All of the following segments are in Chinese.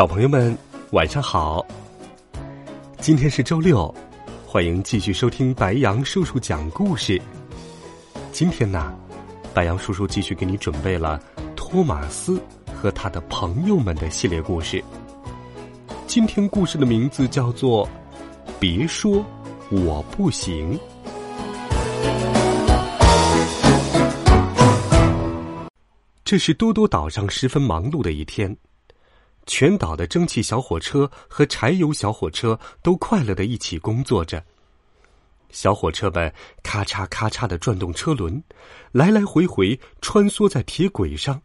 小朋友们，晚上好！今天是周六，欢迎继续收听白羊叔叔讲故事。今天呢，白羊叔叔继续给你准备了托马斯和他的朋友们的系列故事。今天故事的名字叫做《别说我不行》。这是多多岛上十分忙碌的一天。全岛的蒸汽小火车和柴油小火车都快乐的一起工作着。小火车们咔嚓咔嚓的转动车轮，来来回回穿梭在铁轨上。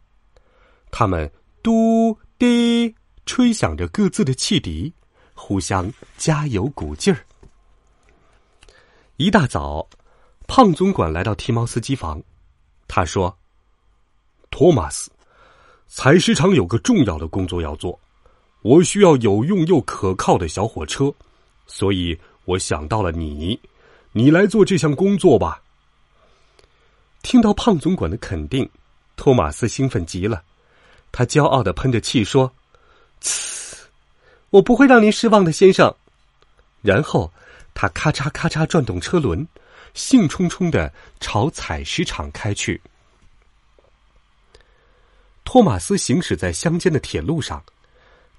他们嘟滴吹响着各自的汽笛，互相加油鼓劲儿。一大早，胖总管来到提毛斯机房，他说：“托马斯。”采石场有个重要的工作要做，我需要有用又可靠的小火车，所以我想到了你，你来做这项工作吧。听到胖总管的肯定，托马斯兴奋极了，他骄傲的喷着气说：“呲，我不会让您失望的，先生。”然后他咔嚓咔嚓转动车轮，兴冲冲的朝采石场开去。托马斯行驶在乡间的铁路上，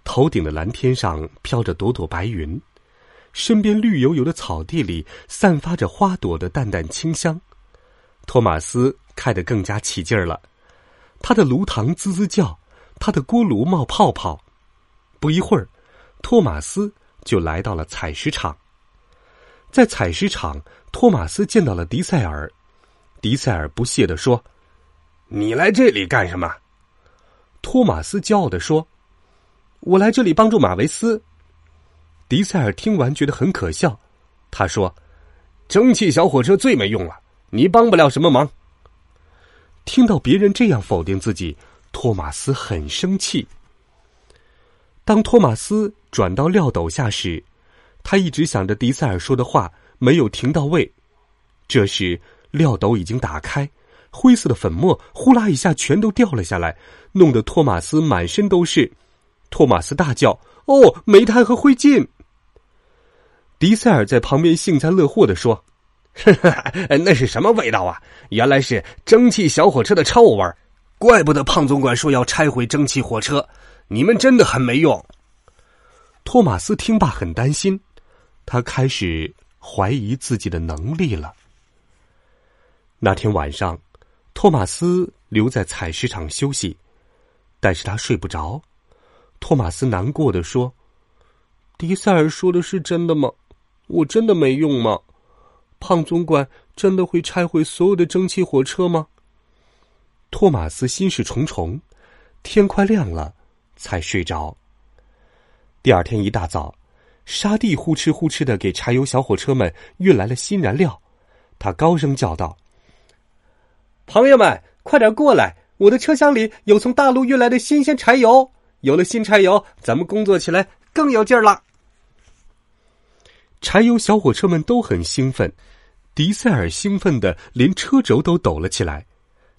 头顶的蓝天上飘着朵朵白云，身边绿油油的草地里散发着花朵的淡淡清香。托马斯开得更加起劲儿了，他的炉膛滋滋叫，他的锅炉冒泡泡。不一会儿，托马斯就来到了采石场。在采石场，托马斯见到了迪塞尔。迪塞尔不屑地说：“你来这里干什么？”托马斯骄傲地说：“我来这里帮助马维斯。”迪塞尔听完觉得很可笑，他说：“蒸汽小火车最没用了，你帮不了什么忙。”听到别人这样否定自己，托马斯很生气。当托马斯转到料斗下时，他一直想着迪塞尔说的话，没有停到位。这时，料斗已经打开。灰色的粉末呼啦一下全都掉了下来，弄得托马斯满身都是。托马斯大叫：“哦，煤炭和灰烬！” 迪塞尔在旁边幸灾乐祸的说：“ 那是什么味道啊？原来是蒸汽小火车的臭味儿怪不得胖总管说要拆毁蒸汽火车，你们真的很没用。”托马斯听罢很担心，他开始怀疑自己的能力了。那天晚上。托马斯留在采石场休息，但是他睡不着。托马斯难过的说：“迪塞尔说的是真的吗？我真的没用吗？胖总管真的会拆毁所有的蒸汽火车吗？”托马斯心事重重，天快亮了才睡着。第二天一大早，沙地呼哧呼哧的给柴油小火车们运来了新燃料，他高声叫道。朋友们，快点过来！我的车厢里有从大陆运来的新鲜柴油。有了新柴油，咱们工作起来更有劲儿了。柴油小火车们都很兴奋，迪塞尔兴奋的连车轴都抖了起来。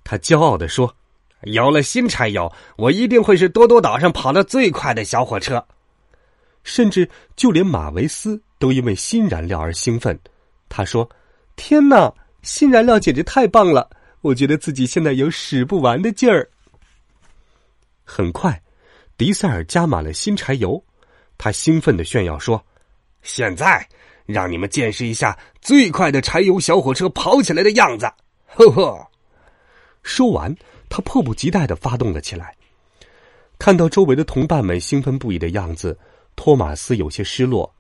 他骄傲的说：“有了新柴油，我一定会是多多岛上跑得最快的小火车。”甚至就连马维斯都因为新燃料而兴奋。他说：“天哪，新燃料简直太棒了！”我觉得自己现在有使不完的劲儿。很快，迪塞尔加满了新柴油，他兴奋的炫耀说：“现在让你们见识一下最快的柴油小火车跑起来的样子！”呵呵。说完，他迫不及待的发动了起来。看到周围的同伴们兴奋不已的样子，托马斯有些失落。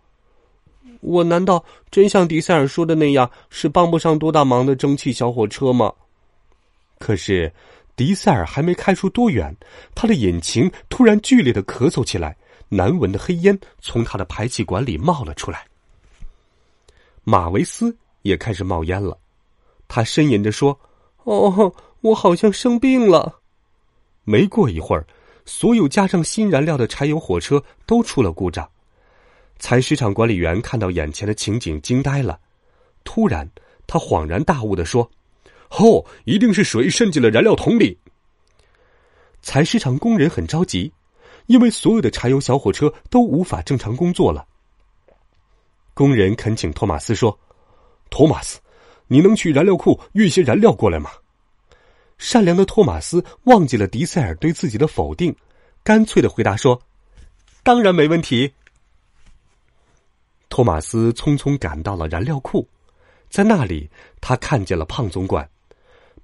我难道真像迪塞尔说的那样，是帮不上多大忙的蒸汽小火车吗？可是，迪塞尔还没开出多远，他的引擎突然剧烈的咳嗽起来，难闻的黑烟从他的排气管里冒了出来。马维斯也开始冒烟了，他呻吟着说：“哦，我好像生病了。”没过一会儿，所有加上新燃料的柴油火车都出了故障。采石场管理员看到眼前的情景，惊呆了。突然，他恍然大悟的说。哦，一定是水渗进了燃料桶里。采石场工人很着急，因为所有的柴油小火车都无法正常工作了。工人恳请托马斯说：“托马斯，你能去燃料库运些燃料过来吗？”善良的托马斯忘记了迪塞尔对自己的否定，干脆的回答说：“当然没问题。”托马斯匆匆赶到了燃料库，在那里他看见了胖总管。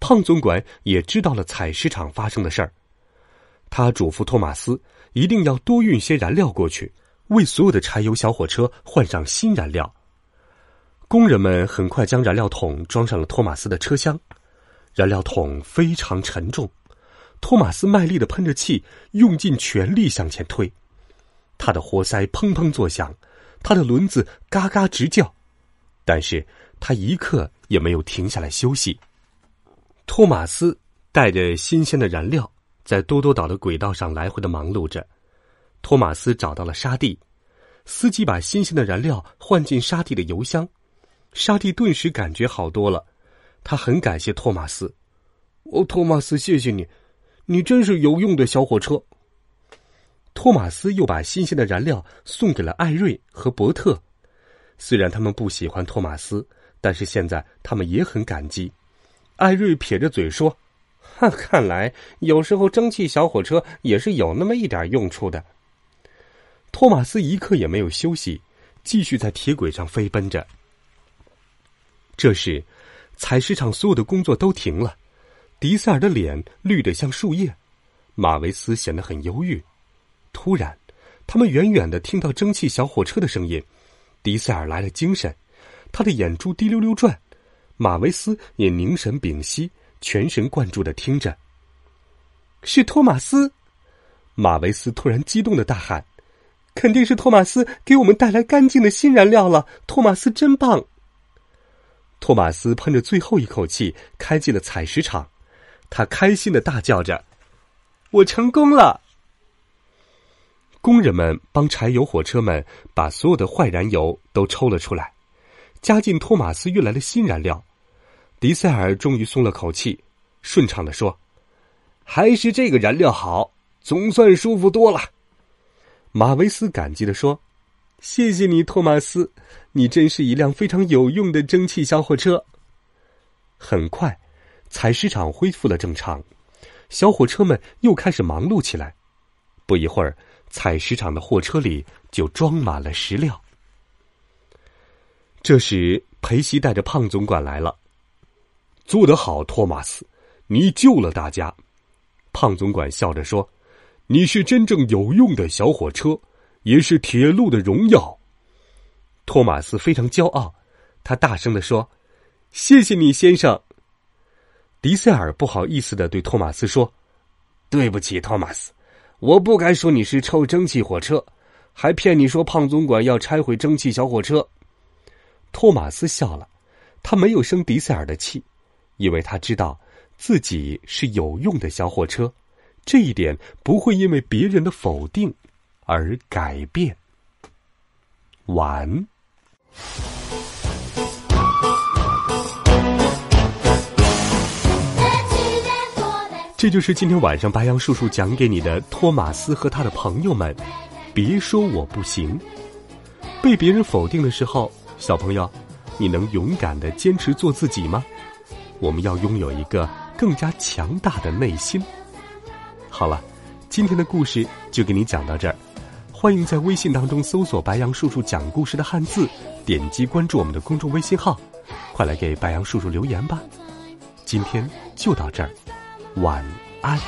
胖总管也知道了采石场发生的事儿，他嘱咐托马斯一定要多运些燃料过去，为所有的柴油小火车换上新燃料。工人们很快将燃料桶装上了托马斯的车厢，燃料桶非常沉重，托马斯卖力的喷着气，用尽全力向前推，他的活塞砰砰作响，他的轮子嘎嘎直叫，但是他一刻也没有停下来休息。托马斯带着新鲜的燃料，在多多岛的轨道上来回的忙碌着。托马斯找到了沙地，司机把新鲜的燃料换进沙地的油箱，沙地顿时感觉好多了。他很感谢托马斯，哦，托马斯，谢谢你，你真是有用的小火车。托马斯又把新鲜的燃料送给了艾瑞和伯特，虽然他们不喜欢托马斯，但是现在他们也很感激。艾瑞撇着嘴说：“哈，看来有时候蒸汽小火车也是有那么一点用处的。”托马斯一刻也没有休息，继续在铁轨上飞奔着。这时，采石场所有的工作都停了，迪塞尔的脸绿得像树叶，马维斯显得很忧郁。突然，他们远远的听到蒸汽小火车的声音，迪塞尔来了精神，他的眼珠滴溜溜转。马维斯也凝神屏息，全神贯注的听着。是托马斯，马维斯突然激动的大喊：“肯定是托马斯给我们带来干净的新燃料了！托马斯真棒！”托马斯喷着最后一口气，开进了采石场，他开心的大叫着：“我成功了！”工人们帮柴油火车们把所有的坏燃油都抽了出来。加进托马斯运来的新燃料，迪塞尔终于松了口气，顺畅的说：“还是这个燃料好，总算舒服多了。”马维斯感激的说：“谢谢你，托马斯，你真是一辆非常有用的蒸汽小火车。”很快，采石场恢复了正常，小火车们又开始忙碌起来。不一会儿，采石场的货车里就装满了石料。这时，裴西带着胖总管来了。做得好，托马斯，你救了大家。胖总管笑着说：“你是真正有用的小火车，也是铁路的荣耀。”托马斯非常骄傲，他大声的说：“谢谢你，先生。”迪塞尔不好意思的对托马斯说：“对不起，托马斯，我不该说你是臭蒸汽火车，还骗你说胖总管要拆毁蒸汽小火车。”托马斯笑了，他没有生迪塞尔的气，因为他知道自己是有用的小火车，这一点不会因为别人的否定而改变。完。这就是今天晚上白杨叔叔讲给你的托马斯和他的朋友们。别说我不行，被别人否定的时候。小朋友，你能勇敢的坚持做自己吗？我们要拥有一个更加强大的内心。好了，今天的故事就给你讲到这儿。欢迎在微信当中搜索“白杨叔叔讲故事”的汉字，点击关注我们的公众微信号，快来给白杨叔叔留言吧。今天就到这儿，晚安。